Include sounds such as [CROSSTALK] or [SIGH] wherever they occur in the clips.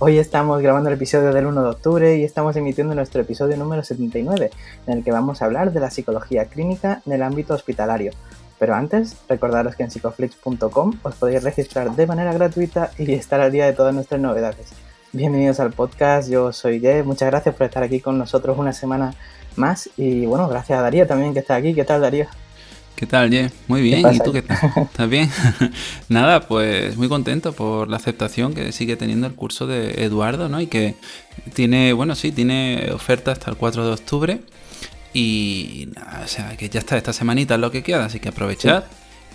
Hoy estamos grabando el episodio del 1 de octubre y estamos emitiendo nuestro episodio número 79, en el que vamos a hablar de la psicología clínica en el ámbito hospitalario. Pero antes, recordaros que en psicoflix.com os podéis registrar de manera gratuita y estar al día de todas nuestras novedades. Bienvenidos al podcast, yo soy Ye, muchas gracias por estar aquí con nosotros una semana más y bueno, gracias a Darío también que está aquí. ¿Qué tal Darío? ¿Qué tal, Ye? Muy bien, ¿y tú qué tal? [LAUGHS] ¿Estás bien? [LAUGHS] Nada, pues muy contento por la aceptación que sigue teniendo el curso de Eduardo, ¿no? Y que tiene, bueno, sí, tiene oferta hasta el 4 de octubre. Y nada, o sea, que ya está, esta semanita es lo que queda, así que aprovechad.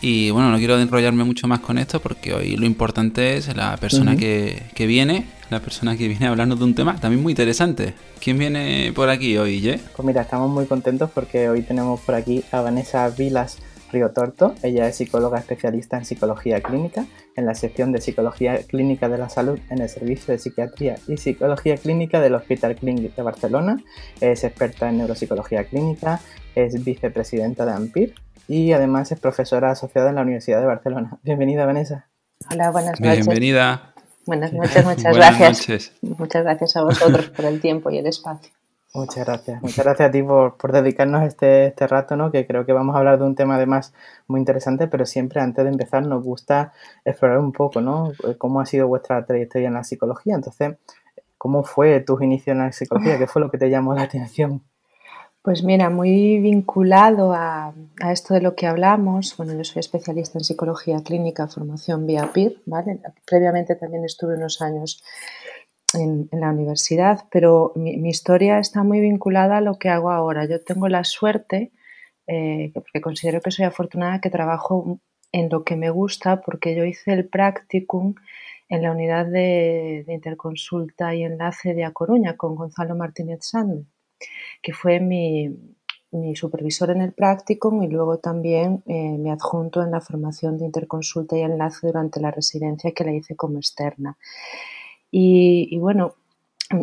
Y bueno, no quiero enrollarme mucho más con esto porque hoy lo importante es la persona que, que, viene, la persona que viene a hablarnos de un tema también muy interesante. ¿Quién viene por aquí hoy, Ye? Pues mira, estamos muy contentos porque hoy tenemos por aquí a Vanessa Vilas Río Torto. Ella es psicóloga especialista en psicología clínica en la sección de psicología clínica de la salud en el servicio de psiquiatría y psicología clínica del Hospital Clínic de Barcelona. Es experta en neuropsicología clínica, es vicepresidenta de AMPIR y además es profesora asociada en la Universidad de Barcelona. Bienvenida, Vanessa. Hola, buenas noches. Bienvenida. Buenas noches, [LAUGHS] muchas gracias. Muchas gracias a vosotros por el tiempo y el espacio. [LAUGHS] Muchas gracias. Muchas gracias a ti por, por dedicarnos este, este rato, ¿no? Que creo que vamos a hablar de un tema además muy interesante, pero siempre antes de empezar nos gusta explorar un poco, ¿no? Cómo ha sido vuestra trayectoria en la psicología. Entonces, ¿cómo fue tus inicios en la psicología? ¿Qué fue lo que te llamó la atención? Pues mira, muy vinculado a, a, esto de lo que hablamos, bueno, yo soy especialista en psicología clínica, formación vía PIR, ¿vale? Previamente también estuve unos años en, en la universidad, pero mi, historia está muy vinculada a lo que hago ahora. Yo tengo la suerte, eh, porque considero que soy afortunada, que trabajo en lo que me gusta, porque yo hice el practicum en la unidad de, de interconsulta y enlace de A Coruña con Gonzalo Martínez Sande que fue mi, supervisor en el practicum y luego también eh, mi adjunto en la formación de interconsulta y enlace durante la residencia que la hice como externa. Y, bueno,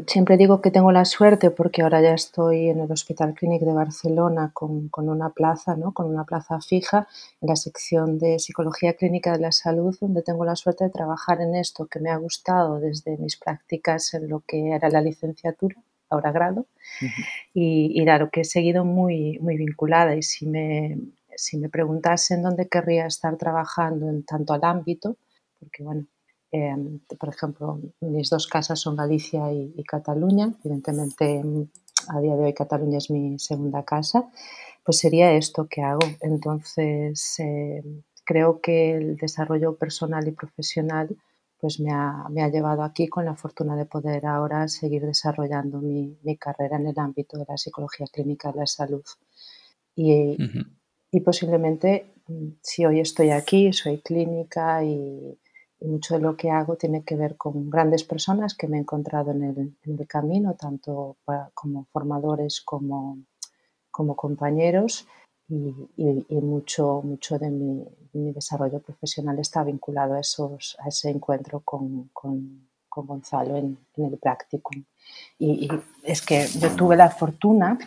siempre digo que tengo la suerte porque ahora ya estoy en el Hospital Clínic de Barcelona con, una plaza, ¿no? con una plaza fija en la sección de Psicología Clínica de la Salud, donde tengo la suerte de trabajar en esto que me ha gustado desde mis prácticas en lo que era la licenciatura ahora grado. Uh -huh. y, y, claro, que he seguido muy, muy vinculada y si me, si me preguntasen dónde querría estar trabajando en tanto al ámbito, porque bueno, eh, por ejemplo, mis dos casas son Galicia y, y, Cataluña, evidentemente a día de hoy Cataluña es mi segunda casa, pues sería esto que hago. Entonces, eh, creo que el desarrollo personal y profesional pues me ha, me ha, llevado aquí con la fortuna de poder ahora seguir desarrollando mi, mi, carrera en el ámbito de la psicología clínica de la salud. Y, uh -huh. y posiblemente, si hoy estoy aquí, soy clínica y, y, mucho de lo que hago tiene que ver con grandes personas que me he encontrado en el, en el camino, tanto para, como formadores como, como compañeros y, y, y, mucho, mucho de mi, mi, desarrollo profesional está vinculado a, esos, a ese encuentro con, con, con Gonzalo en, en, el practicum. Y, y, es que yo tuve la fortuna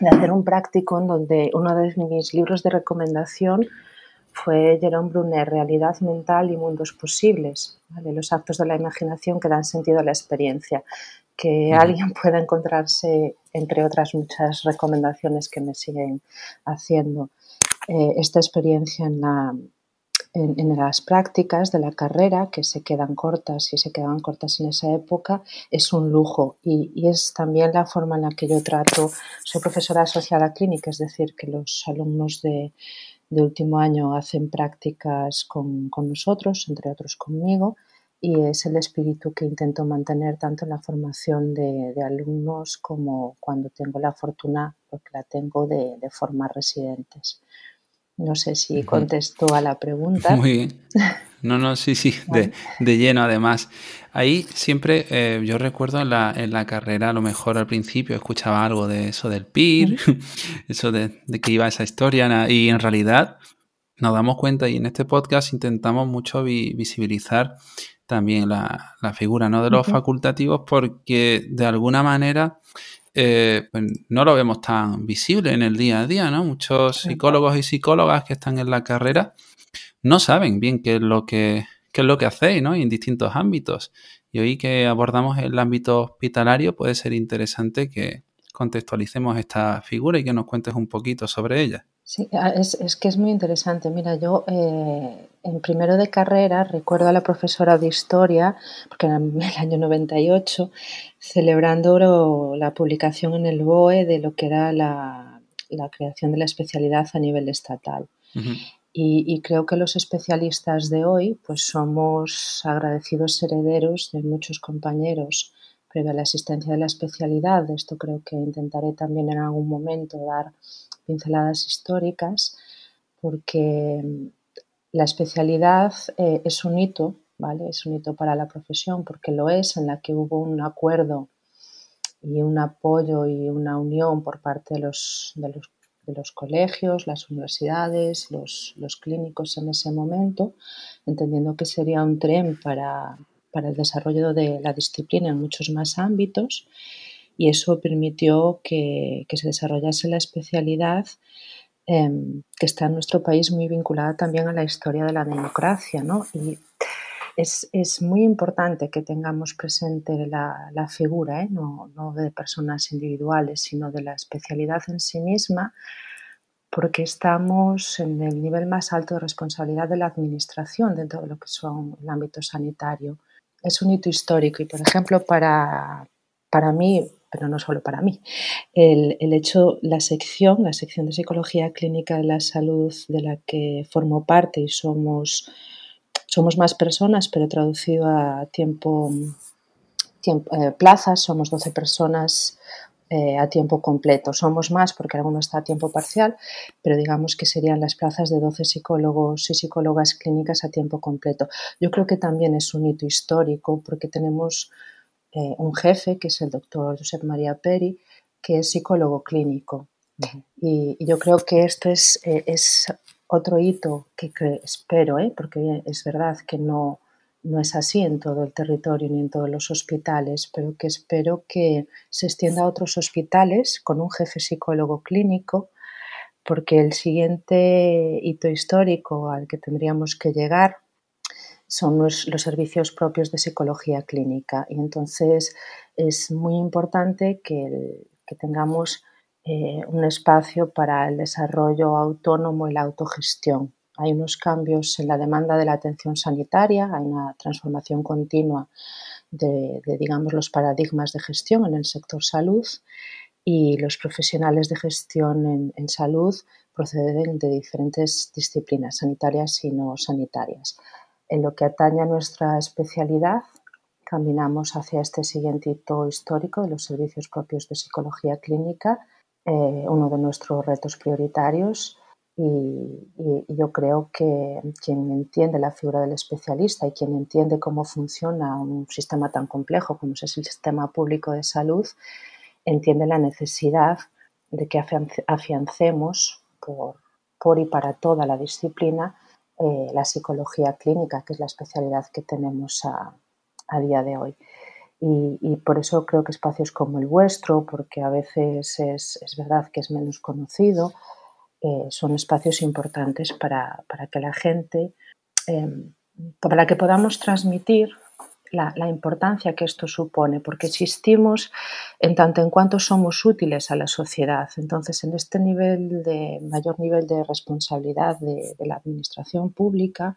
de hacer un practicum donde uno de mis libros de recomendación fue Jerome Brunner, Realidad Mental y Mundos Posibles, ¿vale? los actos de la imaginación que dan sentido a la experiencia que alguien pueda encontrarse, entre otras muchas recomendaciones que me siguen haciendo, eh, esta experiencia en, la, en, en, las prácticas de la carrera, que se quedan cortas y se quedaban cortas en esa época, es un lujo. Y, y, es también la forma en la que yo trato, soy profesora asociada clínica, es decir, que los alumnos de, de último año hacen prácticas con, con nosotros, entre otros conmigo, y es el espíritu que intento mantener tanto en la formación de, de, alumnos como cuando tengo la fortuna, porque la tengo, de, de formar residentes. No sé si contestó a la pregunta. Muy bien. No, no, sí, sí, [LAUGHS] de, lleno además. Ahí siempre, eh, yo recuerdo en la, en la, carrera, a lo mejor al principio escuchaba algo de eso del PIR, [LAUGHS] eso de, que iba esa historia, y en realidad nos damos cuenta y en este podcast intentamos mucho visibilizar también la, figura ¿no? de los facultativos porque de alguna manera eh, pues no lo vemos tan visible en el día a día, ¿no? Muchos psicólogos y psicólogas que están en la carrera no saben bien qué es lo que, qué es lo que hacéis, ¿no? en distintos ámbitos. Y hoy que abordamos el ámbito hospitalario puede ser interesante que contextualicemos esta figura y que nos cuentes un poquito sobre ella. Sí, ah, es, que es muy interesante. Mira, yo eh, en primero de carrera recuerdo a la profesora de historia, porque era en el año 98, celebrando la publicación en el BOE de lo que era la, creación de la especialidad a nivel estatal. Y, creo que los especialistas de hoy pues somos agradecidos herederos de muchos compañeros previo a la existencia de la especialidad. Esto creo que intentaré también en algún momento dar pinceladas históricas porque la especialidad eh, es un hito, ¿vale? Es un hito para la profesión porque lo es, en la que hubo un acuerdo y un apoyo y una unión por parte de los, de los de los colegios, las universidades, los, clínicos en ese momento, entendiendo que sería un tren para, el desarrollo de la disciplina en muchos más ámbitos y eso permitió que, se desarrollase la especialidad em, que está en nuestro país muy vinculada también a la historia de la democracia. ¿no? Y es, muy importante que tengamos presente la, figura, ¿eh? no, de personas individuales, sino de la especialidad en sí misma, porque estamos en el nivel más alto de responsabilidad de la administración dentro de lo que son el ámbito sanitario. Es un hito histórico y, por ejemplo, para, para mí, pero no solo para mí, el, el, hecho, la sección, la sección de Psicología Clínica de la Salud de la que formo parte y somos somos más personas, pero traducido a tiempo, eh, plazas, somos 12 personas eh, a tiempo completo. Somos más porque alguno está a tiempo parcial, pero digamos que serían las plazas de 12 psicólogos y psicólogas clínicas a tiempo completo. Yo creo que también es un hito histórico porque tenemos eh, un jefe, que es el doctor Josep María Peri, que es psicólogo clínico. y, yo creo que esto es, es otro hito que, espero, ¿eh? porque es verdad que no, no es así en todo el territorio ni en todos los hospitales, pero que espero que se extienda a otros hospitales con un jefe psicólogo clínico, porque el siguiente hito histórico al que tendríamos que llegar son los, servicios propios de psicología clínica. Y entonces es muy importante que, que tengamos eh, un espacio para el desarrollo autónomo y la autogestión. Hay unos cambios en la demanda de la atención sanitaria, hay una transformación continua de, digamos, los paradigmas de gestión en el sector salud y los profesionales de gestión en, salud proceden de diferentes disciplinas sanitarias y no sanitarias. En lo que atañe a nuestra especialidad, caminamos hacia este siguiente hito histórico de los servicios propios de psicología clínica eh, uno de nuestros retos prioritarios. Y, yo creo que quien entiende la figura del especialista y quien entiende cómo funciona un sistema tan complejo como es el sistema público de salud, entiende la necesidad de que afiancemos por, por y para toda la disciplina eh, la psicología clínica, que es la especialidad que tenemos a, a día de hoy. Y, por eso creo que espacios como el vuestro, porque a veces es, es verdad que es menos conocido, eh, son espacios importantes para, para que la gente, em, para que podamos transmitir la, la, importancia que esto supone, porque existimos en tanto en cuanto somos útiles a la sociedad. Entonces, en este nivel de mayor nivel de responsabilidad de, de la administración pública,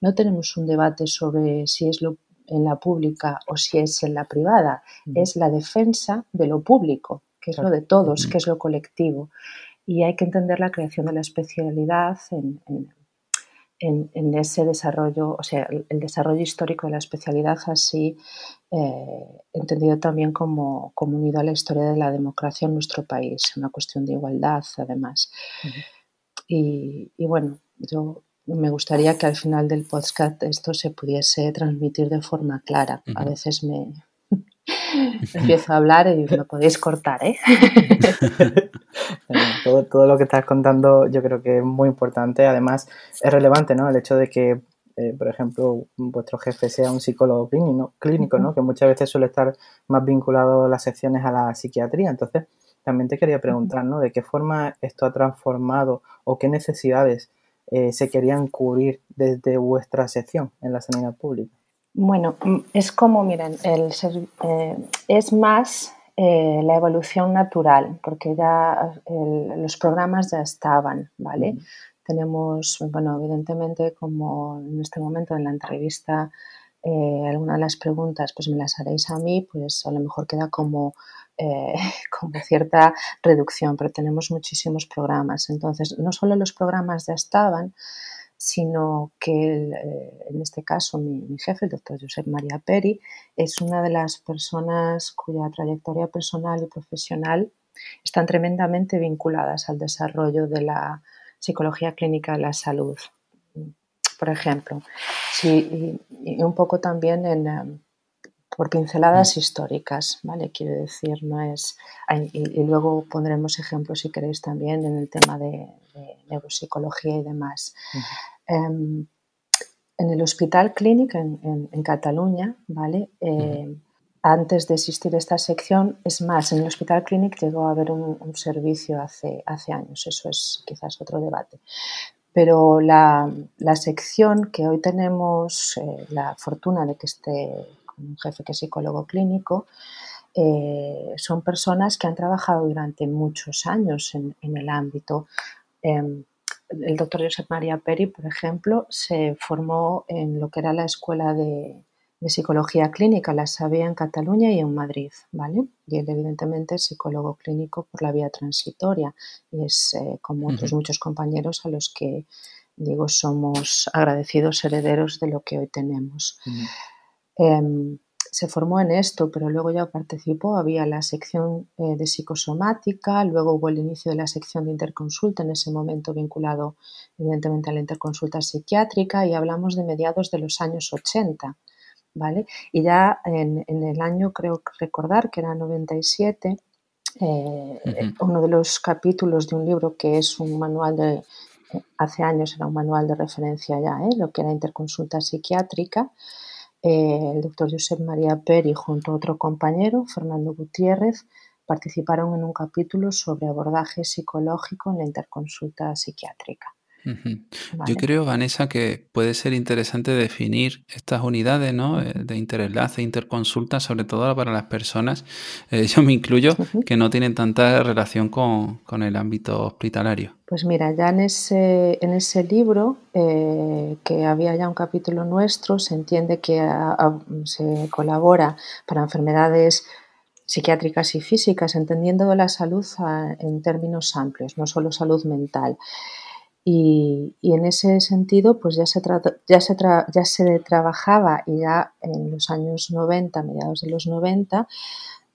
no tenemos un debate sobre si es lo en la pública o si es en la privada, es la defensa de lo público, que es lo de todos, que es lo colectivo. Y hay que entender la creación de la especialidad en, ese desarrollo, o sea, el, desarrollo histórico de la especialidad así, eh, entendido también como, como, unido a la historia de la democracia en nuestro país, una cuestión de igualdad además. Y, bueno, yo me gustaría que al final del podcast esto se pudiese transmitir de forma clara. A veces me [LAUGHS] empiezo a hablar y lo podéis cortar, ¿eh? [LAUGHS] todo, todo, lo que estás contando yo creo que es muy importante. Además, es relevante, ¿no? El hecho de que eh, por ejemplo, vuestro jefe sea un psicólogo clínico, clínico ¿no? que muchas veces suele estar más vinculado las secciones a la psiquiatría. Entonces, también te quería preguntar, ¿no? ¿De qué forma esto ha transformado o qué necesidades eh, se querían cubrir desde vuestra sección en la sanidad pública? Bueno, mm, es como, miren, el eh, es más la evolución natural, porque ya los programas ya estaban, ¿vale? tenemos, bueno, evidentemente, como en este momento en la entrevista, eh, algunas de las preguntas pues me las haréis a mí, pues a lo mejor queda como, eh, [LAUGHS] como cierta reducción, pero tenemos muchísimos programas. Entonces, no solo los programas ya estaban, sino que eh, en este caso mi, jefe, el doctor Josep María Peri, es una de las personas cuya trayectoria personal y profesional están tremendamente vinculadas al desarrollo de la psicología clínica de la salud, por ejemplo. Y, un poco también en, em, por pinceladas mm. históricas, ¿vale? Quiero decir, no es... Y, luego pondremos ejemplos, si queréis, también en el tema de, neuropsicología y demás. Em, en el Hospital Clínic en, Cataluña, ¿vale? antes de existir esta sección, es más, en el Hospital Clinic llegó a haber un, servicio hace, hace, años, eso es quizás otro debate. Pero la, sección que hoy tenemos eh, la fortuna de que esté un jefe que es psicólogo clínico, eh, son personas que han trabajado durante muchos años en, el ámbito. Em, el doctor Josep María Peri, por ejemplo, se formó en lo que era la escuela de, de psicología clínica, la sabía en Cataluña y en Madrid, ¿vale? Y él evidentemente es psicólogo clínico por la vía transitoria y es eh, como otros muchos compañeros a los que digo somos agradecidos herederos de lo que hoy tenemos. Em, se formó en esto, pero luego ya participó, había la sección eh, de psicosomática, luego hubo el inicio de la sección de interconsulta, en ese momento vinculado evidentemente a la interconsulta psiquiátrica y hablamos de mediados de los años 80. ¿vale? Y ya en, el año, creo recordar que era 97, eh, uno de los capítulos de un libro que es un manual de, hace años era un manual de referencia ya, ¿eh? lo que era interconsulta psiquiátrica, eh, el doctor Josep María Peri junto a otro compañero, Fernando Gutiérrez, participaron en un capítulo sobre abordaje psicológico en la interconsulta psiquiátrica. Yo creo, Vanessa, que puede ser interesante definir estas unidades ¿no? Eh, de interenlace, interconsulta, sobre todo para las personas, [LAUGHS] eh, yo me incluyo, que no tienen tanta relación con, el ámbito hospitalario. Pues mira, ya en ese, en ese libro, eh, que había ya un capítulo nuestro, se entiende que se colabora para enfermedades psiquiátricas y físicas, entendiendo la salud en términos amplios, no solo salud mental. Y, en ese sentido, pues ya se, ya, se ya se trabajaba y ya en los años 90, mediados de los 90,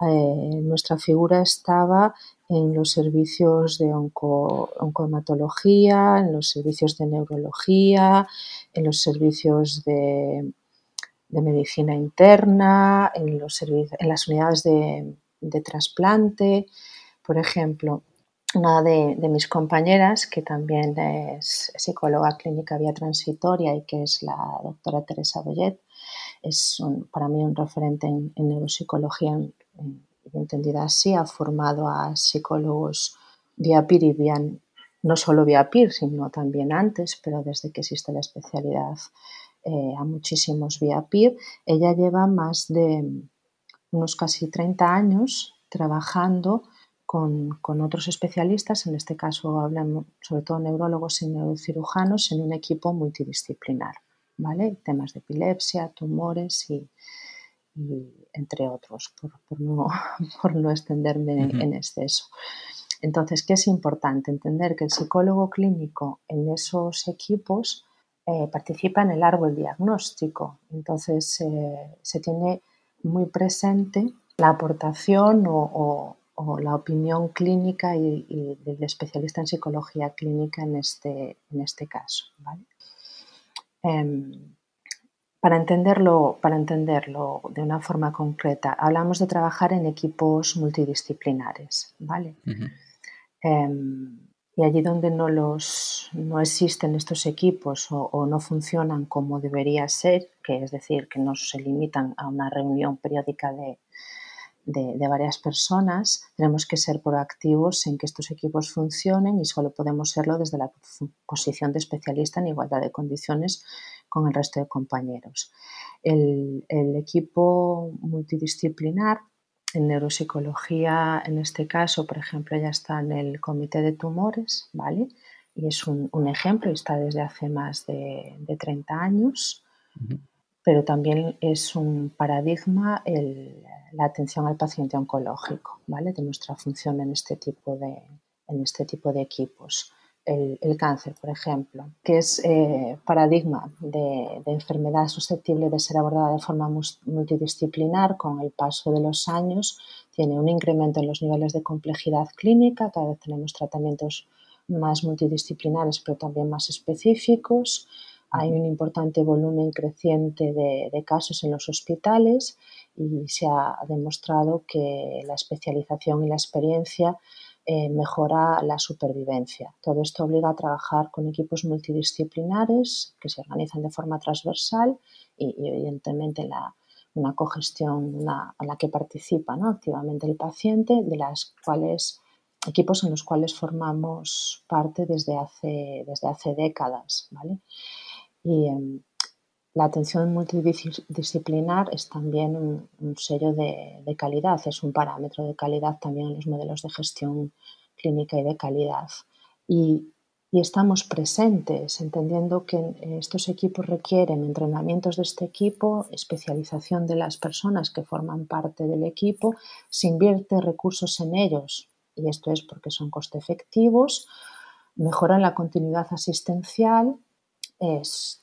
eh, nuestra figura estaba en los servicios de onco, oncohematología, en los servicios de neurología, en los servicios de, medicina interna, en, los en las unidades de, de trasplante. Por ejemplo, una de, mis compañeras, que también es psicóloga clínica vía transitoria y que es la doctora Teresa Boyet, es para mí un referente en, neuropsicología, entendida así, ha formado a psicólogos vía PIR y vía, no solo vía PIR, sino también antes, pero desde que existe la especialidad eh, a muchísimos vía PIR. Ella lleva más de unos casi 30 años trabajando con, otros especialistas, en este caso hablan sobre todo neurólogos y neurocirujanos, en un equipo multidisciplinar, ¿vale? Temas de epilepsia, tumores y, entre otros, por, no, [LAUGHS] por no, extenderme en exceso. Entonces, ¿qué es importante? Entender que el psicólogo clínico en esos equipos eh, participa en el árbol diagnóstico. Entonces, eh, se tiene muy presente la aportación o, o la opinión clínica y, del especialista en psicología clínica en este, en este caso. Em, para, entenderlo, para entenderlo de una forma concreta, hablamos de trabajar en equipos multidisciplinares. ¿vale? Em, y allí donde no, los, no existen estos equipos o, no funcionan como debería ser, que es decir, que no se limitan a una reunión periódica de, de, varias personas, tenemos que ser proactivos en que estos equipos funcionen y solo podemos serlo desde la posición de especialista en igualdad de condiciones con el resto de compañeros. El, el equipo multidisciplinar en neuropsicología, en este caso, por ejemplo, ya está en el comité de tumores, ¿vale? Y es un, ejemplo y está desde hace más de, 30 años, pero también es un paradigma la atención al paciente oncológico, ¿vale? De nuestra función en este tipo de, en este tipo de equipos el, cáncer, por ejemplo, que es eh, paradigma de, enfermedad susceptible de ser abordada de forma multidisciplinar con el paso de los años, tiene un incremento en los niveles de complejidad clínica, cada vez tenemos tratamientos más multidisciplinares pero también más específicos, hay un importante volumen creciente de, de casos en los hospitales y se ha demostrado que la especialización y la experiencia eh, mejora la supervivencia. Todo esto obliga a trabajar con equipos multidisciplinares que se organizan de forma transversal y, evidentemente la, una cogestión en la que participa activamente el paciente, de las cuales equipos en los cuales formamos parte desde hace, desde hace décadas. ¿vale? Y, em, la atención multidisciplinar es también un, sello de, calidad, es un parámetro de calidad también en los modelos de gestión clínica y de calidad. Y, estamos presentes, entendiendo que estos equipos requieren entrenamientos de este equipo, especialización de las personas que forman parte del equipo, se invierte recursos en ellos, y esto es porque son coste efectivos, mejoran la continuidad asistencial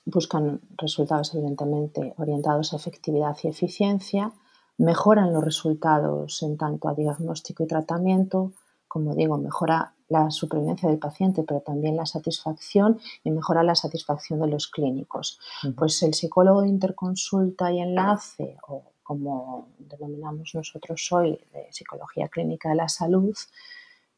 buscan resultados evidentemente orientados a efectividad y eficiencia, mejoran los resultados en tanto a diagnóstico y tratamiento, como digo, mejora la supervivencia del paciente, pero también la satisfacción y mejora la satisfacción de los clínicos. Pues el psicólogo de interconsulta y enlace, o como denominamos nosotros hoy, de psicología clínica de la salud,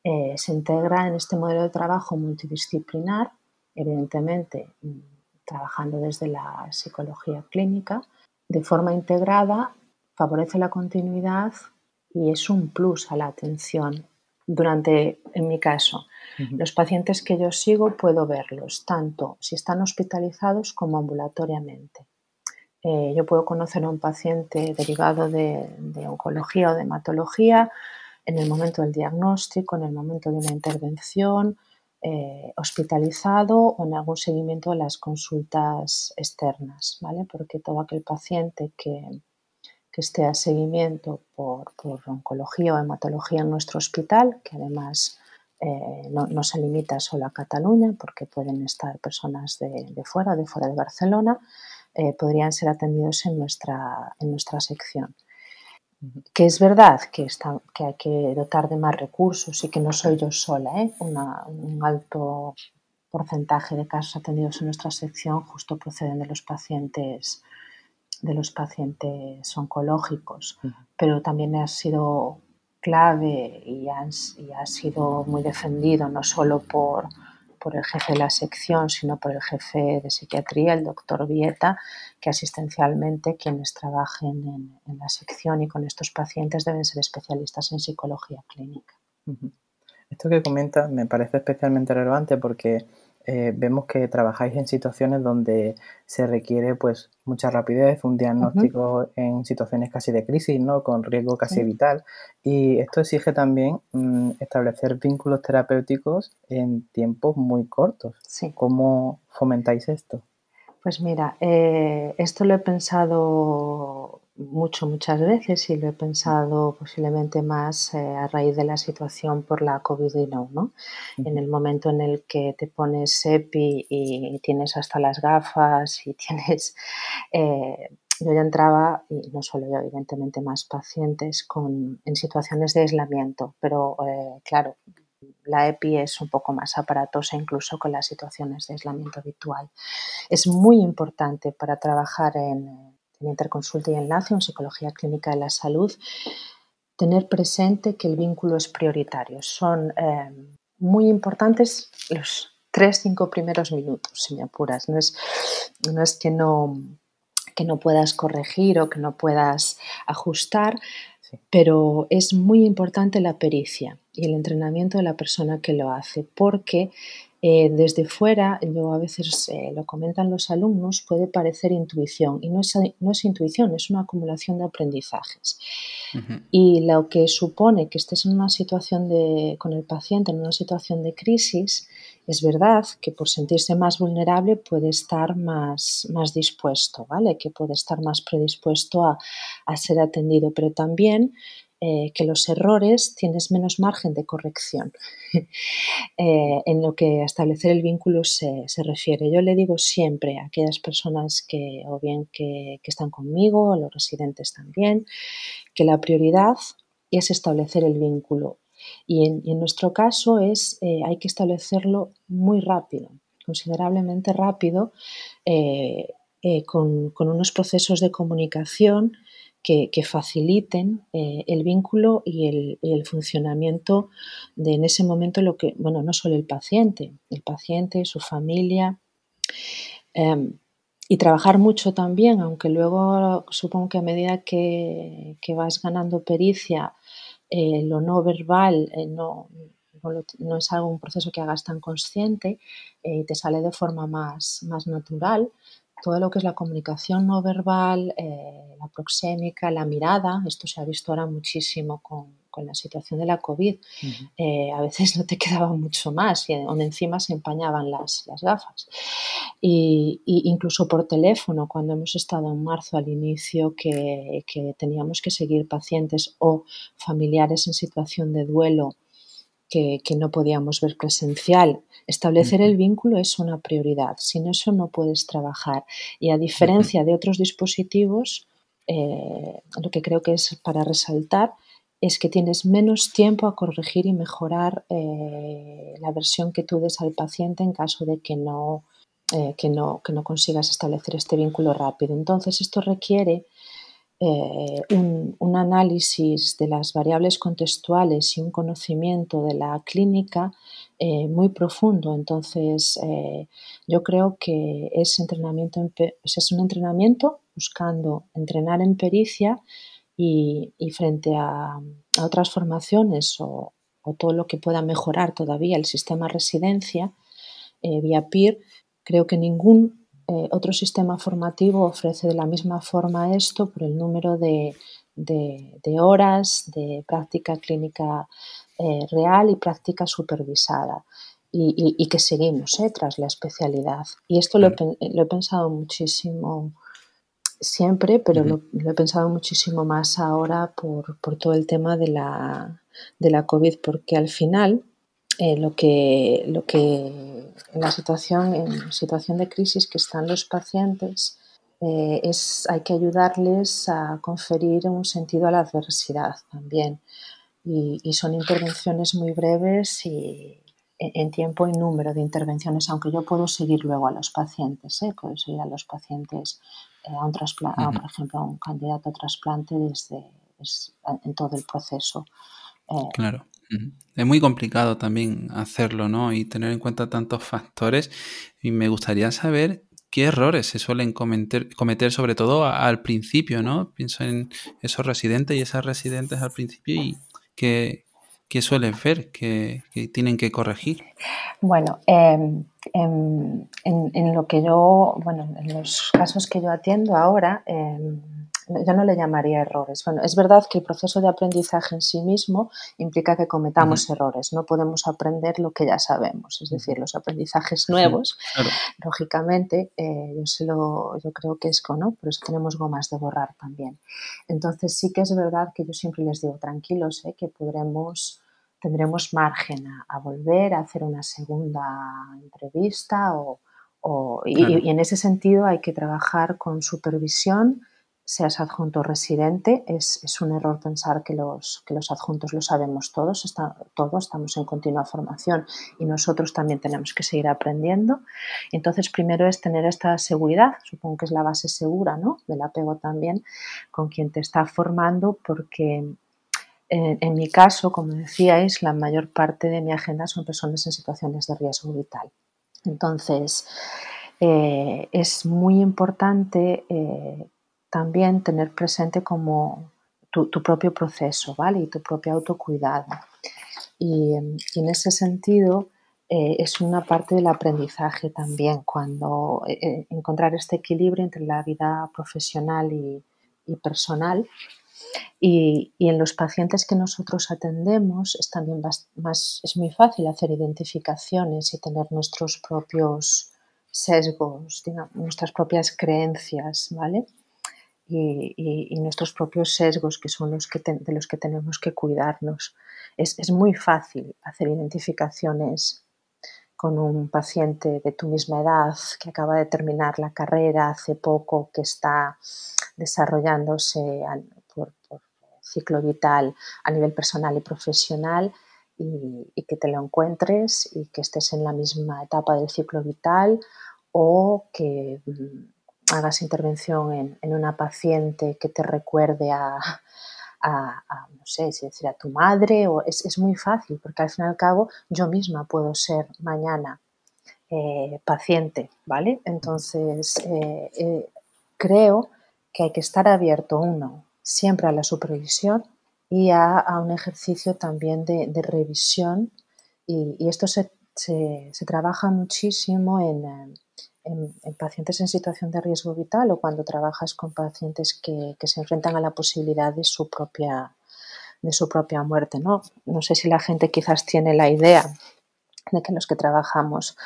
eh, se integra en este modelo de trabajo multidisciplinar evidentemente mm, trabajando desde la psicología clínica, de forma integrada, favorece la continuidad y es un plus a la atención. Durante, en mi caso, los pacientes que yo sigo puedo verlos tanto si están hospitalizados como ambulatoriamente. Eh, yo puedo conocer a un paciente derivado de, de oncología o de hematología en el momento del diagnóstico, en el momento de una intervención, eh, hospitalizado o en algún seguimiento de las consultas externas, ¿vale? Porque todo aquel paciente que, esté a seguimiento por, oncología o hematología en nuestro hospital, que además eh, no, se limita solo a Cataluña, porque pueden estar personas de, fuera, de fuera de Barcelona, eh, podrían ser atendidos en nuestra, en nuestra sección que es verdad que, que hay que dotar de más recursos y que no soy yo sola, ¿eh? un alto porcentaje de casos atendidos en nuestra sección justo proceden de los pacientes de los pacientes oncológicos, pero también ha sido clave y y ha sido muy defendido no solo por, por el jefe de la sección, sino por el jefe de psiquiatría, el doctor Vieta, que asistencialmente quienes trabajen en, la sección y con estos pacientes deben ser especialistas en psicología clínica. Esto que comenta me parece especialmente relevante porque eh, vemos que trabajáis en situaciones donde se requiere pues mucha rapidez, un diagnóstico en situaciones casi de crisis, ¿no? con riesgo casi vital. Y esto exige también mm, establecer vínculos terapéuticos en tiempos muy cortos. ¿Cómo fomentáis esto? Pues mira, eh, esto lo he pensado mucho, muchas veces y lo he pensado posiblemente más eh, a raíz de la situación por la COVID-19, ¿no? En el momento en el que te pones EPI y tienes hasta las gafas y [LAUGHS] tienes, eh, yo ya entraba, y no solo yo, evidentemente más pacientes con, en situaciones de aislamiento, pero eh, claro, la EPI es un poco más aparatosa incluso con las situaciones de aislamiento habitual. Es muy importante para trabajar en, interconsulta y enlace en psicología clínica de la salud tener presente que el vínculo es prioritario. Son eh, muy importantes los tres, cinco primeros minutos, si me apuras. No es, no es que, no, que no puedas corregir o que no puedas ajustar, pero es muy importante la pericia y el entrenamiento de la persona que lo hace, porque eh, desde fuera, yo a veces eh, lo comentan los alumnos, puede parecer intuición y no es, no es intuición, es una acumulación de aprendizajes. Y lo que supone que estés en una situación de, con el paciente, en una situación de crisis, es verdad que por sentirse más vulnerable puede estar más, más dispuesto, ¿vale? Que puede estar más predispuesto a, a ser atendido, pero también eh, que los errores tienes menos margen de corrección [LAUGHS] eh, en lo que a establecer el vínculo se, refiere. Yo le digo siempre a aquellas personas que, o bien que, están conmigo, a los residentes también, que la prioridad es establecer el vínculo. Y en, nuestro caso es, eh, hay que establecerlo muy rápido, considerablemente rápido, con, con, unos procesos de comunicación que, faciliten eh, el vínculo y el, funcionamiento de en ese momento lo que, bueno, no solo el paciente, el paciente, su familia. Em, y trabajar mucho también, aunque luego supongo que a medida que, vas ganando pericia, eh, lo no verbal eh, no, no, es algo, un proceso que hagas tan consciente y te sale de forma más, más natural todo lo que es la comunicación no verbal, eh, la proxémica, la mirada, esto se ha visto ahora muchísimo con, la situación de la COVID, eh, a veces no te quedaba mucho más y donde encima se empañaban las, gafas. Y, incluso por teléfono, cuando hemos estado en marzo al inicio que, que teníamos que seguir pacientes o familiares en situación de duelo que, no podíamos ver presencial. Establecer el vínculo es una prioridad, sin eso no puedes trabajar. Y a diferencia de otros dispositivos, eh, lo que creo que es para resaltar es que tienes menos tiempo a corregir y mejorar eh, la versión que tú des al paciente en caso de que no, eh, que no, que no consigas establecer este vínculo rápido. Entonces, esto requiere eh, un, análisis de las variables contextuales y un conocimiento de la clínica eh, muy profundo. Entonces, eh, yo creo que es, entrenamiento es un entrenamiento buscando entrenar en pericia y, frente a, otras formaciones o, todo lo que pueda mejorar todavía el sistema residencia vía PIR, creo que ningún eh, otro sistema formativo ofrece de la misma forma esto por el número de, horas de práctica clínica eh, real y práctica supervisada. Y, que seguimos eh, tras la especialidad. Y esto lo, he pensado muchísimo siempre, pero lo, he pensado muchísimo más ahora por, todo el tema de la, de la COVID, porque al final eh, lo, que, lo que en la situación, en situación de crisis que están los pacientes, eh, es, hay que ayudarles a conferir un sentido a la adversidad también. Y, son intervenciones muy breves y en tiempo y número de intervenciones, aunque yo puedo seguir luego a los pacientes, ¿eh? puedo seguir a los pacientes a un trasplante, por ejemplo, a un candidato a trasplante desde, en todo el proceso. claro. Es muy complicado también hacerlo, ¿no? Y tener en cuenta tantos factores. Y me gustaría saber qué errores se suelen cometer, cometer sobre todo al principio, ¿no? Pienso en esos residentes y esas residentes al principio y qué, suelen ver, que, tienen que corregir. Bueno, em, em, en, lo que yo, bueno, en los casos que yo atiendo ahora, em, yo no le llamaría errores. Bueno, es verdad que el proceso de aprendizaje en sí mismo implica que cometamos errores. No podemos aprender lo que ya sabemos. Es decir, los aprendizajes nuevos, lógicamente, eh, yo, se lo, yo creo que es ¿no? Pero eso tenemos gomas de borrar también. Entonces sí que es verdad que yo siempre les digo, tranquilos, ¿eh? que podremos tendremos margen a, volver a hacer una segunda entrevista o, y, en ese sentido hay que trabajar con supervisión seas adjunto residente, es, un error pensar que los, que los adjuntos lo sabemos todos, está, todos estamos en continua formación y nosotros también tenemos que seguir aprendiendo. Entonces, primero es tener esta seguridad, supongo que es la base segura ¿no? del apego también con quien te está formando, porque en, mi caso, como decíais, la mayor parte de mi agenda son personas en situaciones de riesgo vital. Entonces, eh, es muy importante eh, también tener presente como tu, propio proceso, ¿vale? Y tu propio autocuidado. Y, en ese sentido eh, es una parte del aprendizaje también, cuando eh, eh, encontrar este equilibrio entre la vida profesional y, personal. Y, en los pacientes que nosotros atendemos es también más, es muy fácil hacer identificaciones y tener nuestros propios sesgos, nuestras propias creencias, ¿vale? Y, nuestros propios sesgos, que son los que de los que tenemos que cuidarnos. Es, es, muy fácil hacer identificaciones con un paciente de tu misma edad que acaba de terminar la carrera hace poco, que está desarrollándose por, ciclo vital a nivel personal y profesional y, que te lo encuentres y que estés en la misma etapa del ciclo vital o que mm, hagas intervención en, una paciente que te recuerde a, no sé si decir, a tu madre, o es, muy fácil, porque al fin y al cabo yo misma puedo ser mañana eh, paciente, ¿vale? Entonces, eh, eh, creo que hay que estar abierto, uno, siempre a la supervisión y a, un ejercicio también de, revisión, y, esto se, se, trabaja muchísimo en en, pacientes en situación de riesgo vital o cuando trabajas con pacientes que, se enfrentan a la posibilidad de su propia, de su propia muerte. ¿no? no sé si la gente quizás tiene la idea de que los que trabajamos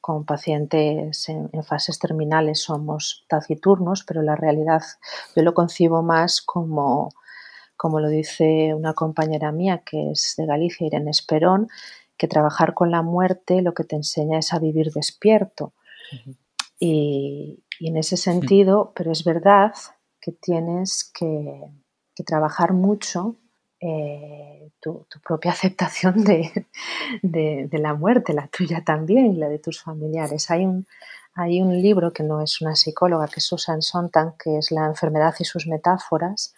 con pacientes en, fases terminales somos taciturnos, pero la realidad yo lo concibo más como, como lo dice una compañera mía que es de Galicia, Irene Esperón, que trabajar con la muerte lo que te enseña es a vivir despierto. Y, en ese sentido, pero es verdad que tienes que, trabajar mucho eh, tu, propia [LAUGHS] aceptación de, la muerte, la tuya también y la de tus familiares. Hay un, hay un libro que no es una psicóloga, que es Susan Sontag, que es La enfermedad y sus metáforas,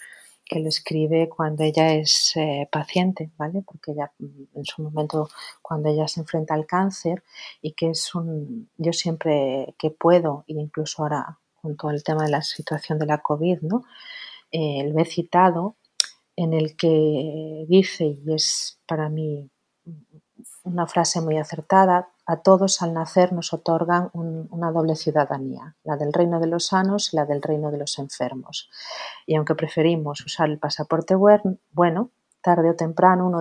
que lo escribe cuando ella es eh, paciente, ¿vale? Porque ella, mm, en su momento, cuando ella se enfrenta al cáncer y que es un, yo siempre que puedo, e incluso ahora con todo el tema de la situación de la COVID, ¿no? Eh, lo he citado en el que dice, y es para mí una frase muy acertada, a todos al nacer nos otorgan una doble ciudadanía, la del reino de los sanos y la del reino de los enfermos. Y aunque preferimos usar el pasaporte bueno, tarde o temprano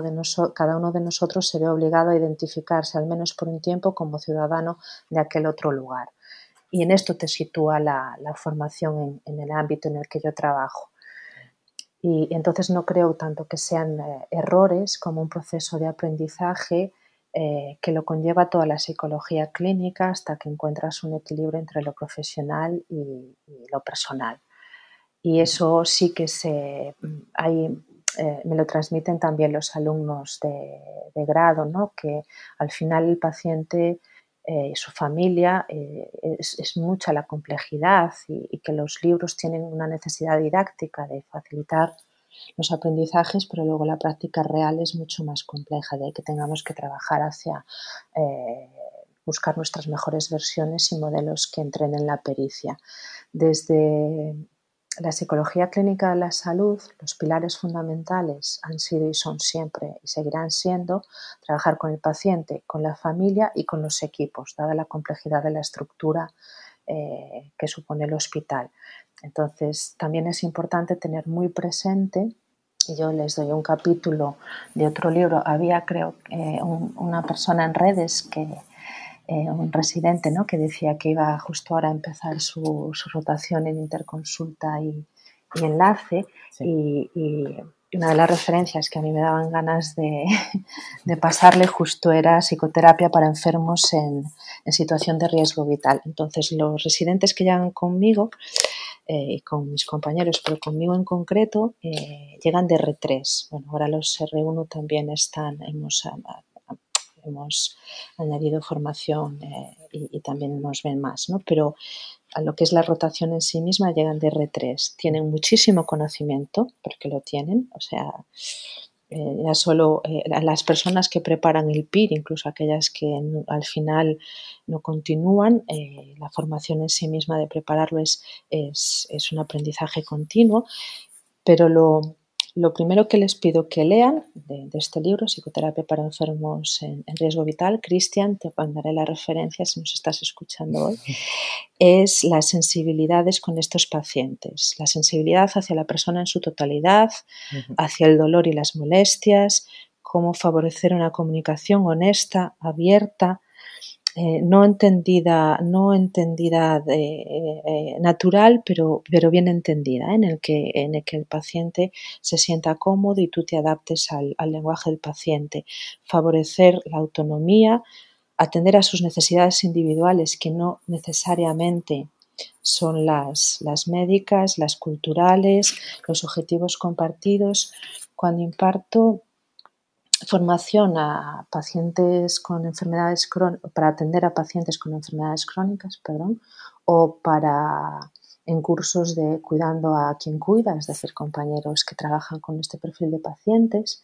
cada uno de nosotros se ve obligado a identificarse, al menos por un tiempo, como ciudadano de aquel otro lugar. Y en esto te sitúa la, formación en, el ámbito en el que yo trabajo. Y entonces no creo tanto que sean eh, errores como un proceso de aprendizaje eh, que lo conlleva toda la psicología clínica hasta que encuentras un equilibrio entre lo profesional y, lo personal. Y eso sí que se, hay, eh, me lo transmiten también los alumnos de, grado, ¿no? que al final el paciente y eh, su familia es, mucha la complejidad y, que los libros tienen una necesidad didáctica de facilitar los aprendizajes, pero luego la práctica real es mucho más compleja, de ahí que tengamos que trabajar hacia eh, buscar nuestras mejores versiones y modelos que entrenen la pericia. Desde la psicología clínica de la salud, los pilares fundamentales han sido y son siempre y seguirán siendo trabajar con el paciente, con la familia y con los equipos, dada la complejidad de la estructura eh, que supone el hospital. Entonces, también es importante tener muy presente, y yo les doy un capítulo de otro libro, había creo eh, una persona en redes que, eh, un residente, ¿no? que decía que iba justo ahora a empezar su, rotación en interconsulta y, enlace, y, una de las referencias que a mí me daban ganas de, [LAUGHS] pasarle justo era psicoterapia para enfermos en, situación de riesgo vital. Entonces, los residentes que llegan conmigo eh, y con mis compañeros, pero conmigo en concreto, eh, llegan de R3. Bueno, ahora los R1 también están, hemos, hemos añadido formación y, y, también nos ven más, ¿no? Pero a lo que es la rotación en sí misma llegan de R3. Tienen muchísimo conocimiento, porque lo tienen, o sea, eh, ya solo eh, las personas que preparan el PIR, incluso aquellas que al final no continúan, eh, la formación en sí misma de prepararlo es, es, es un aprendizaje continuo, pero lo, lo primero que les pido que lean de, este libro, Psicoterapia para enfermos en, riesgo vital, Cristian, te mandaré la referencia si nos estás escuchando hoy, [LAUGHS] es las sensibilidades con estos pacientes. La sensibilidad hacia la persona en su totalidad, hacia el dolor y las molestias, cómo favorecer una comunicación honesta, abierta, eh, no entendida, no entendida eh, eh, natural, pero, pero bien entendida, en, el que, en el que el paciente se sienta cómodo y tú te adaptes al, lenguaje del paciente. Favorecer la autonomía, atender a sus necesidades individuales que no necesariamente son las, las médicas, las culturales, los objetivos compartidos. Cuando imparto formación a pacientes con enfermedades para atender a pacientes con enfermedades crónicas, perdón, o para en cursos de cuidando a quien cuida, es decir, compañeros que trabajan con este perfil de pacientes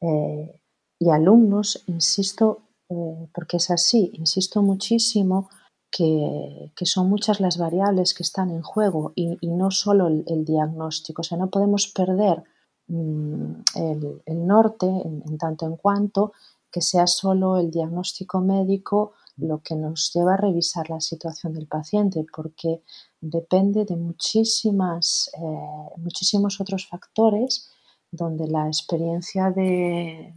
eh, y alumnos, insisto, eh, porque es así, insisto muchísimo que, son muchas las variables que están en juego y, no solo el, el, diagnóstico, o sea, no podemos perder Mm, el, norte en, tanto en cuanto que sea solo el diagnóstico médico lo que nos lleva a revisar la situación del paciente, porque depende de muchísimas, eh, muchísimos otros factores donde la experiencia de,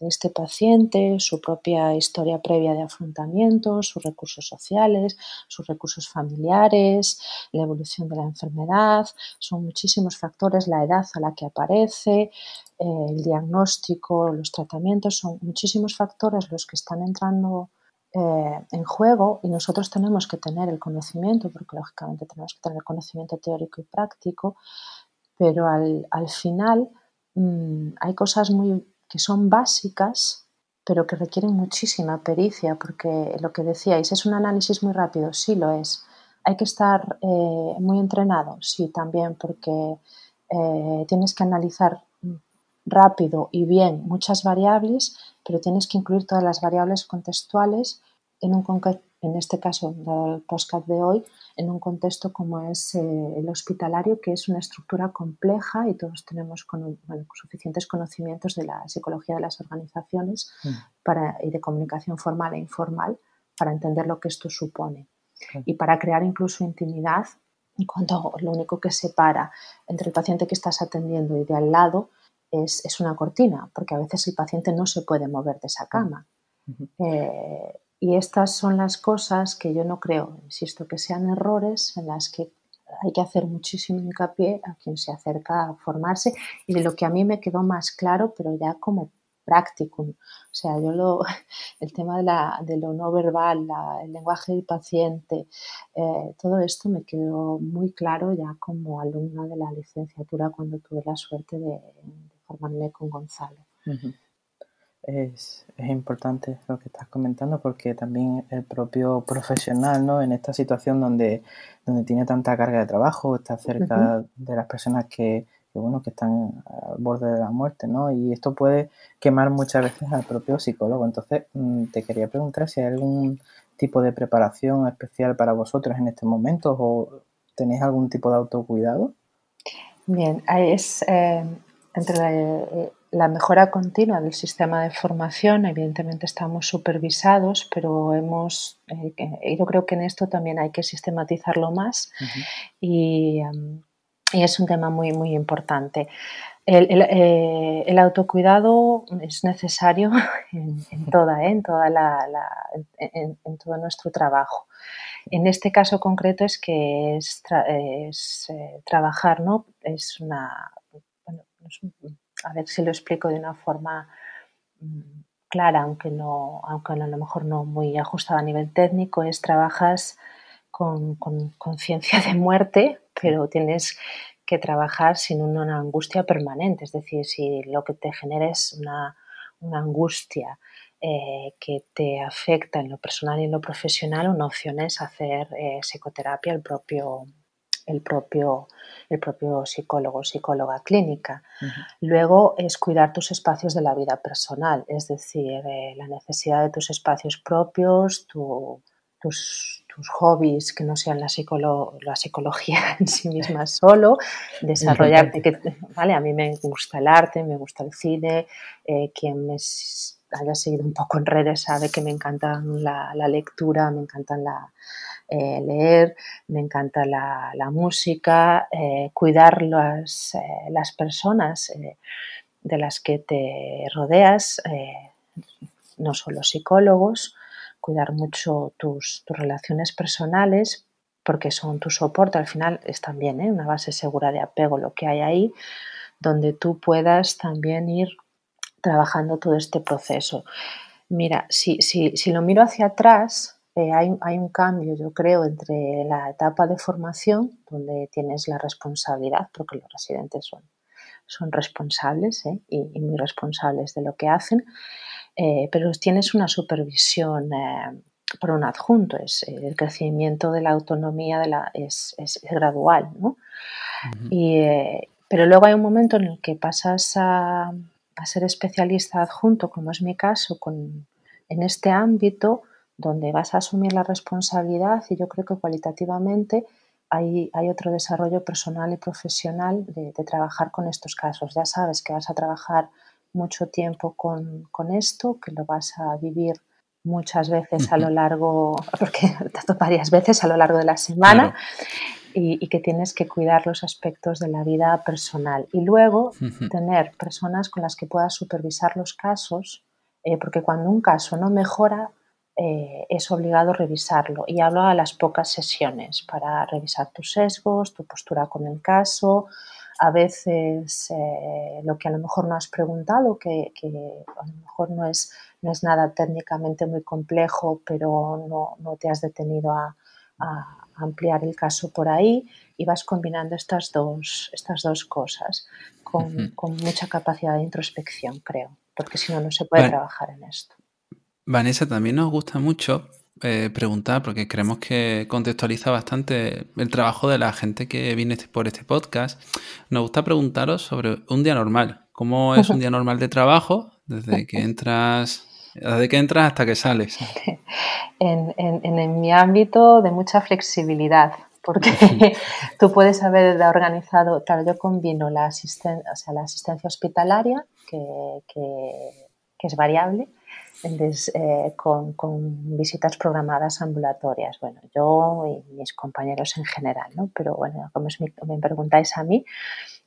este paciente, su propia historia previa de afrontamiento, sus recursos sociales, sus recursos familiares, la evolución de la enfermedad, son muchísimos factores, la edad a la que aparece, eh, el diagnóstico, los tratamientos, son muchísimos factores los que están entrando eh, en juego y nosotros tenemos que tener el conocimiento, porque lógicamente tenemos que tener conocimiento teórico y práctico, pero al final Mm, hay cosas muy, que son básicas, pero que requieren muchísima pericia, porque lo que decíais, ¿es un análisis muy rápido? Sí, lo es. Hay que estar eh, muy entrenado, sí, también, porque eh, tienes que analizar rápido y bien muchas variables, pero tienes que incluir todas las variables contextuales en un, en este caso, dado el postcard de hoy, en un contexto como es eh, el hospitalario, que es una estructura compleja y todos tenemos suficientes conocimientos de la psicología de las organizaciones mm. para, y de comunicación formal e informal para entender lo que esto supone. Y para crear incluso intimidad, cuando lo único que separa entre el paciente que estás atendiendo y de al lado es, es una cortina, porque a veces el paciente no se puede mover de esa cama. Eh, y estas son las cosas que yo no creo, insisto, que sean errores en las que hay que hacer muchísimo hincapié a quien se acerca a formarse y de lo que a mí me quedó más claro, pero ya como practicum. O sea, yo lo, [LAUGHS] el tema de, la, de lo no verbal, el lenguaje del paciente, eh, todo esto me quedó muy claro ya como alumna de la licenciatura cuando tuve la suerte de, formarme con Gonzalo es, importante lo que estás comentando porque también el propio profesional, ¿no? En esta situación donde, donde tiene tanta carga de trabajo, está cerca de las personas que, bueno, que están al borde de la muerte, ¿no? Y esto puede quemar muchas veces al propio psicólogo. Entonces, mm, te quería preguntar si hay algún tipo de preparación especial para vosotros en este momento o tenéis algún tipo de autocuidado. Bien, es eh, entre la, eh, la mejora continua del sistema de formación, evidentemente estamos supervisados, pero hemos, eh, yo creo que en esto también hay que sistematizarlo más y, es un tema muy, muy importante. El, eh, autocuidado es necesario [LAUGHS] en, toda, ¿eh? en, toda la, en, todo nuestro trabajo. En este caso concreto es que es, trabajar, ¿no? Es una, bueno, es un, a ver si lo explico de una forma mm, clara, aunque, no, aunque a lo mejor no muy ajustada a nivel técnico, es trabajas con conciencia de muerte, pero tienes que trabajar sin una angustia permanente, es decir, si lo que te genera es una, angustia eh, que te afecta en lo personal y en lo profesional, una opción es hacer eh, psicoterapia el propio, el propio, el propio psicólogo o psicóloga clínica. Luego es cuidar tus espacios de la vida personal, es decir, eh, la necesidad de tus espacios propios, tus, tus, hobbies que no sean la, la psicología [LAUGHS] en sí misma solo, desarrollarte. Que, vale, a mí me gusta el arte, me gusta el cine, eh, quien me haya seguido un poco en redes sabe que me encanta la, la lectura, me encantan la eh, leer, me encanta la, música, eh, cuidar las, eh, las personas de las que te rodeas, no solo psicólogos, cuidar mucho tus, relaciones personales porque son tu soporte, al final es también una base segura de apego lo que hay ahí, donde tú puedas también ir trabajando todo este proceso. Mira, si, si, si lo miro hacia atrás, eh, hay, un cambio, yo creo, entre la etapa de formación, donde tienes la responsabilidad, porque los residentes son, son responsables ¿eh? y, muy responsables de lo que hacen, eh, pero tienes una supervisión por un adjunto, es, el crecimiento de la autonomía de la, es, gradual. ¿no? pero luego hay un momento en el que pasas a, a ser especialista adjunto, como es mi caso, con, en este ámbito, donde vas a asumir la responsabilidad y yo creo que cualitativamente hay, hay otro desarrollo personal y profesional de, trabajar con estos casos. Ya sabes que vas a trabajar mucho tiempo con, esto, que lo vas a vivir muchas veces a lo largo, [LAUGHS] porque varias veces a lo largo de la semana. Y, que tienes que cuidar los aspectos de la vida personal. Y luego tener personas con las que puedas supervisar los casos, eh, porque cuando un caso no mejora, eh, es obligado revisarlo. Y hablo a las pocas sesiones para revisar tus sesgos, tu postura con el caso, a veces eh, lo que a lo mejor no has preguntado, que, a lo mejor no es, no es nada técnicamente muy complejo, pero no, te has detenido a, ampliar el caso por ahí y vas combinando estas dos, estas dos cosas con, mucha capacidad de introspección, creo, porque si no, no se puede trabajar en esto. Vanessa, también nos gusta mucho eh, preguntar, porque creemos que contextualiza bastante el trabajo de la gente que viene este, por este podcast. Nos gusta preguntaros sobre un día normal. ¿Cómo es un [LAUGHS] día normal de trabajo desde que entras, desde que entras hasta que sales? [LAUGHS] En, mi ámbito de mucha flexibilidad, porque [LAUGHS] tú puedes haber organizado, claro, yo combino la, o la asistencia hospitalaria, que, que es variable, eh, con, visitas programadas ambulatorias. Bueno, yo y mis compañeros en general, ¿no? Pero bueno, como me preguntáis a mí,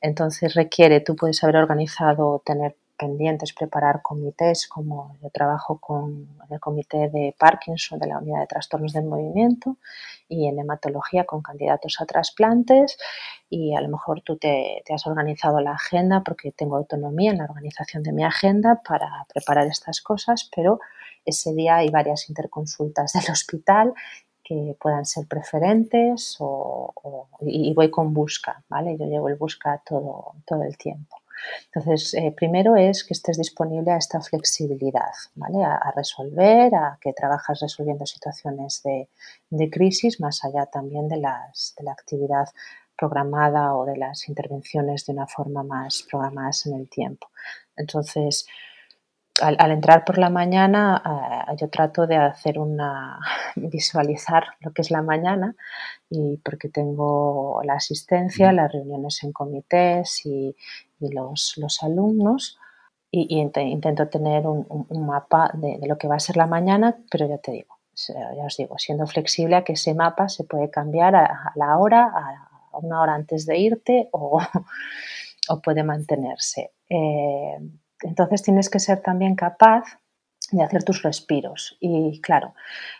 entonces requiere, tú puedes haber organizado, tener pendientes, preparar comités, como yo trabajo con el comité de Parkinson de la unidad de trastornos del movimiento y en hematología con candidatos a trasplantes y a lo mejor tú te, has organizado la agenda porque tengo autonomía en la organización de mi agenda para preparar estas cosas, pero ese día hay varias interconsultas del hospital que puedan ser preferentes o, y voy con busca, ¿vale? Yo llevo el busca todo, todo el tiempo. Entonces, eh, primero es que estés disponible a esta flexibilidad, ¿vale? A, resolver, a que trabajas resolviendo situaciones de, crisis, más allá también de, las, de la actividad programada o de las intervenciones de una forma más programadas en el tiempo. Entonces, al, entrar por la mañana, eh, yo trato de hacer una [LAUGHS] visualizar lo que es la mañana y porque tengo la asistencia, las reuniones en comités y, los, los, alumnos y, intento tener un, mapa de, lo que va a ser la mañana, pero ya te digo, ya os digo, siendo flexible a que ese mapa se puede cambiar a, la hora, a una hora antes de irte o, [LAUGHS] o puede mantenerse. Eh, entonces tienes que ser también capaz de hacer tus respiros. Y claro,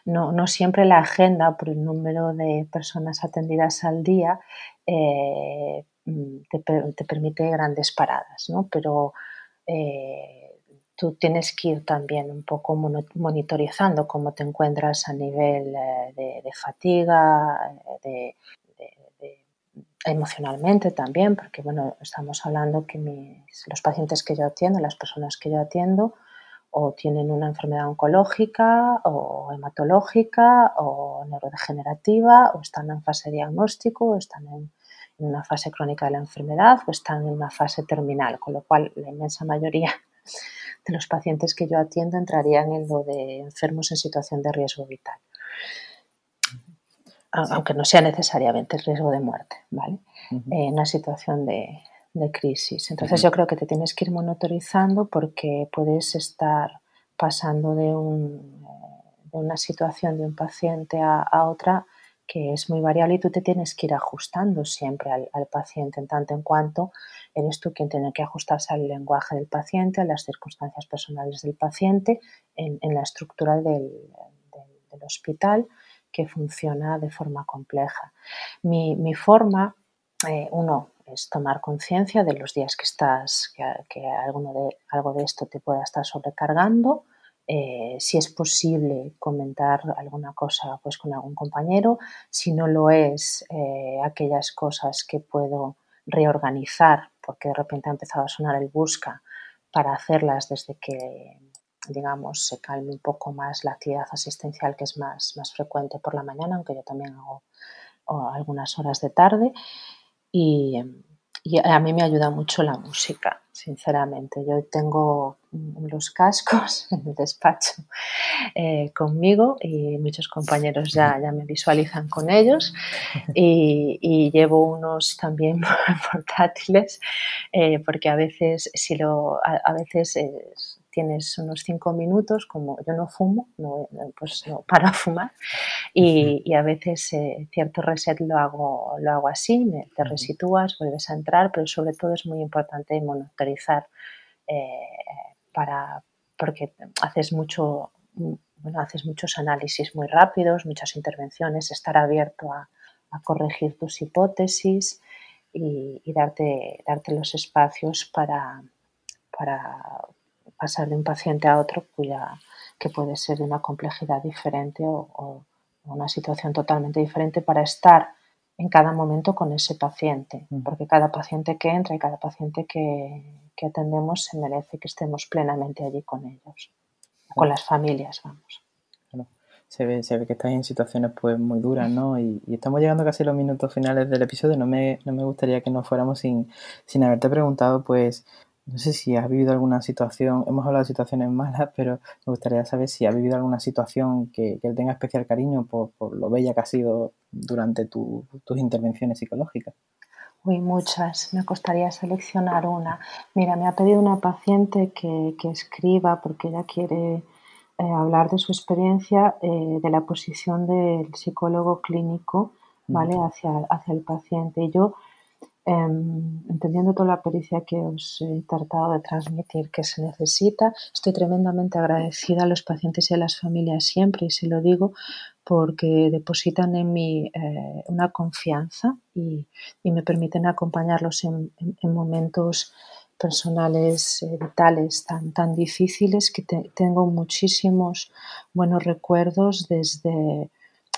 no, siempre la agenda por el número de personas atendidas al día eh, te, permite grandes paradas, ¿no? Pero eh, tú tienes que ir también un poco monitorizando cómo te encuentras a nivel eh, de, fatiga, de, emocionalmente también, porque bueno, estamos hablando que los pacientes que yo atiendo, las personas que yo atiendo, o tienen una enfermedad oncológica o hematológica o neurodegenerativa o están en fase diagnóstico o están en, una fase crónica de la enfermedad o están en una fase terminal, con lo cual la inmensa mayoría de los pacientes que yo atiendo entrarían en lo de enfermos en situación de riesgo vital. Aunque no sea necesariamente riesgo de muerte, ¿vale? En una situación de, de crisis. Entonces yo creo que te tienes que ir monitorizando porque puedes estar pasando de, un, eh, de una situación de un paciente a, otra que es muy variable y tú te tienes que ir ajustando siempre al, paciente en tanto en cuanto eres tú quien tiene que ajustarse al lenguaje del paciente, a las circunstancias personales del paciente, en, la estructura del, del, hospital que funciona de forma compleja. Mi, forma, eh, uno, es tomar conciencia de los días que estás, que, alguno de, algo de esto te pueda estar sobrecargando. Eh, si es posible comentar alguna cosa pues con algún compañero, si no lo es, eh, aquellas cosas que puedo reorganizar porque de repente ha empezado a sonar el busca para hacerlas desde que digamos se calme un poco más la actividad asistencial que es más, más frecuente por la mañana, aunque yo también hago algunas horas de tarde y, a mí me ayuda mucho la música, sinceramente. Yo tengo los cascos [LAUGHS] en el despacho eh, conmigo y muchos compañeros ya, ya me visualizan con ellos y, llevo unos también [LAUGHS] portátiles eh, porque a veces si lo a, veces es, tienes unos cinco minutos, como yo no fumo, no, pues no [LAUGHS] para fumar, y, a veces eh, cierto reset lo hago, lo hago así, te resitúas, vuelves a entrar, pero sobre todo es muy importante monitorizar eh, para, porque haces mucho, bueno, haces muchos análisis muy rápidos, muchas intervenciones, estar abierto a, corregir tus hipótesis y, darte, darte los espacios para, para pasar de un paciente a otro cuya, que puede ser de una complejidad diferente o, una situación totalmente diferente para estar en cada momento con ese paciente, mm. porque cada paciente que entra y cada paciente que, atendemos se merece que estemos plenamente allí con ellos, con las familias, vamos. Se ve, se ve que estáis en situaciones pues muy duras, ¿no? Y, estamos llegando casi a los minutos finales del episodio. No me, no me gustaría que nos fuéramos sin, sin haberte preguntado, pues, no sé si has vivido alguna situación, hemos hablado de situaciones malas, [LAUGHS] pero me gustaría saber si has vivido alguna situación que, que tenga especial cariño por, lo bella que ha sido durante tus intervenciones psicológicas. Uy, muchas. Me costaría seleccionar una. Mira, me ha pedido una paciente que, escriba porque ella quiere eh, hablar de su experiencia eh, de la posición del psicólogo clínico, ¿vale? Hacia, hacia el paciente. Y yo entendiendo toda la pericia que os he tratado de transmitir que se necesita, estoy tremendamente agradecida a los pacientes y a las familias siempre, y se lo digo, porque depositan en mí eh, una confianza y, me permiten acompañarlos en, momentos personales eh, vitales tan, tan difíciles que tengo muchísimos buenos recuerdos desde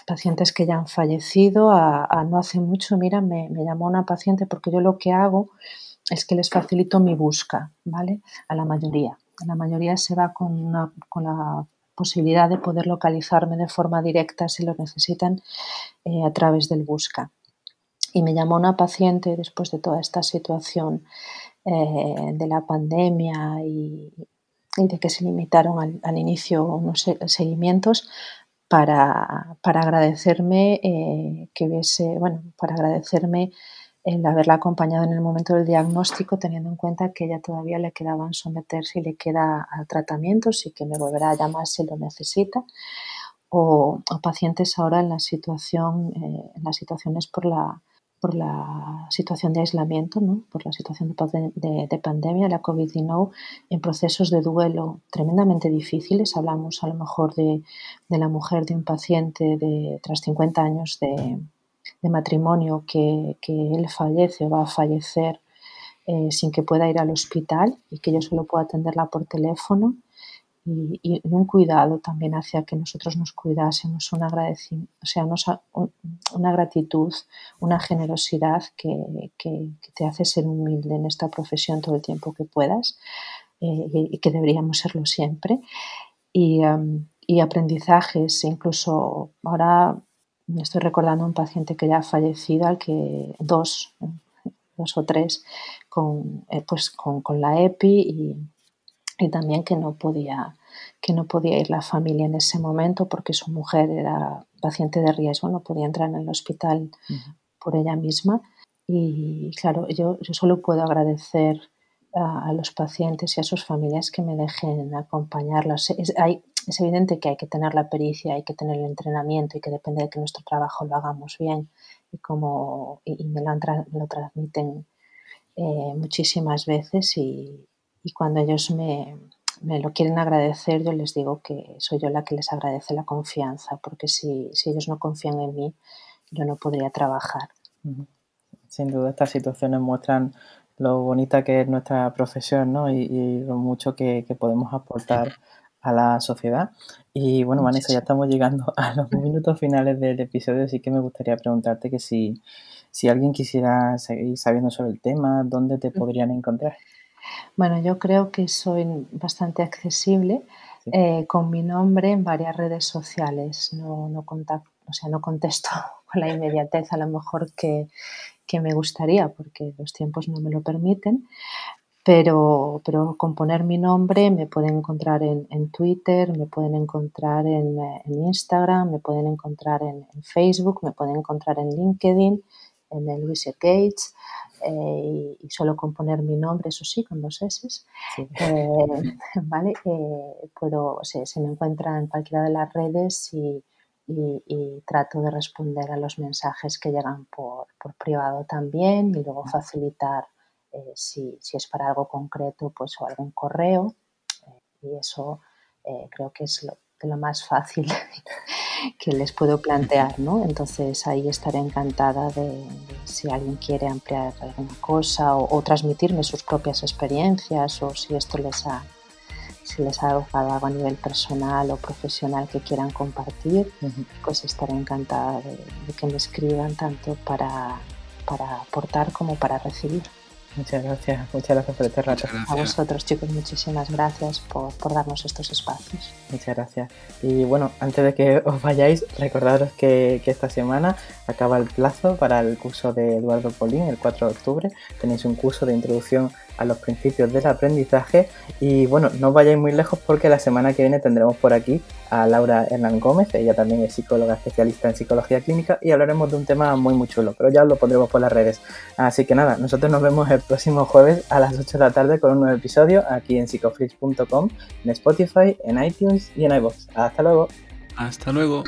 pacientes que ya han fallecido, a, no hace mucho, mira, me, llamó una paciente porque yo lo que hago es que les facilito mi busca, ¿vale? A la mayoría. La mayoría se va con, con la posibilidad de poder localizarme de forma directa si lo necesitan eh, a través del busca. Y me llamó una paciente después de toda esta situación eh, de la pandemia y, de que se limitaron al, al inicio unos seguimientos, para, para agradecerme eh, que hubiese, bueno, para agradecerme el haberla acompañado en el momento del diagnóstico, teniendo en cuenta que ella todavía le quedaban someterse y le queda a tratamientos y que me volverá a llamar si lo necesita. O, pacientes ahora en la situación, eh, en las situaciones por la, por la situación de aislamiento, ¿no? por la situación de, pandemia, la COVID-19, en procesos de duelo tremendamente difíciles. Hablamos a lo mejor de, la mujer de un paciente de tras 50 años de, matrimonio que, él fallece o va a fallecer eh, sin que pueda ir al hospital y que yo solo puedo atenderla por teléfono y, un cuidado también hacia que nosotros nos cuidásemos, un o sea, una gratitud, una generosidad que, te hace ser humilde en esta profesión todo el tiempo que puedas eh, y que deberíamos serlo siempre. Y, y aprendizajes, incluso ahora me estoy recordando un paciente que ya ha fallecido, al que dos, dos o tres, con, eh, pues con, con la EPI y, y también que no podía que no podía ir la familia en ese momento porque su mujer era paciente de riesgo, no podía entrar en el hospital por ella misma. Y claro, yo, yo solo puedo agradecer a, los pacientes y a sus familias que me dejen acompañarlas. Es, hay, es evidente que hay que tener la pericia, hay que tener el entrenamiento y que depende de que nuestro trabajo lo hagamos bien y, como, y, me lo, lo transmiten eh, muchísimas veces y, y cuando ellos me, me lo quieren agradecer, yo les digo que soy yo la que les agradece la confianza, porque si, si ellos no confían en mí, yo no podría trabajar. Sin duda, estas situaciones muestran lo bonita que es nuestra profesión ¿no? y, lo mucho que, podemos aportar a la sociedad. Y bueno, Vanessa, ya estamos llegando a los minutos finales del episodio, así que me gustaría preguntarte que si, si alguien quisiera seguir sabiendo sobre el tema, ¿dónde te podrían encontrar? Bueno, yo creo que soy bastante accesible eh, con mi nombre en varias redes sociales. No, no, o sea, no contesto [LAUGHS] con la inmediatez a lo mejor que, me gustaría porque los tiempos no me lo permiten. Pero, pero, con poner mi nombre me pueden encontrar en, Twitter, me pueden encontrar en, Instagram, me pueden encontrar en, Facebook, me pueden encontrar en LinkedIn, en el Luis Gates. Eh, y, solo con poner mi nombre, eso sí, con dos S, [LAUGHS] eh, ¿vale? Eh, puedo, se, me encuentra en cualquiera de las redes y, trato de responder a los mensajes que llegan por, privado también y luego facilitar si, si, es para algo concreto pues o algún correo y eso creo que es lo más fácil [LAUGHS] que les puedo plantear, ¿no? Entonces ahí estaré encantada de, si alguien quiere ampliar alguna cosa o, transmitirme sus propias experiencias o si esto les ha, si les ha algo a nivel personal o profesional que quieran compartir, pues estaré encantada de, de, que me escriban tanto para, para aportar como para recibir. Muchas gracias, muchas gracias por este rato. A vosotros, chicos, muchísimas gracias por, darnos estos espacios. Muchas gracias. Y bueno, antes de que os vayáis, recordaros que, que, esta semana acaba el plazo para el curso de Eduardo Polín, el 4 de octubre. Tenéis un curso de introducción a los principios del aprendizaje. Y bueno, no vayáis muy lejos porque la semana que viene tendremos por aquí a Laura Hernán Gómez, ella también es psicóloga especialista en psicología clínica y hablaremos de un tema muy muy chulo, pero ya os lo pondremos por las redes. Así que nada, nosotros nos vemos el próximo jueves a las 8 de la tarde con un nuevo episodio aquí en psicoflix.com, en Spotify, en iTunes y en iVoox. Hasta luego. Hasta luego.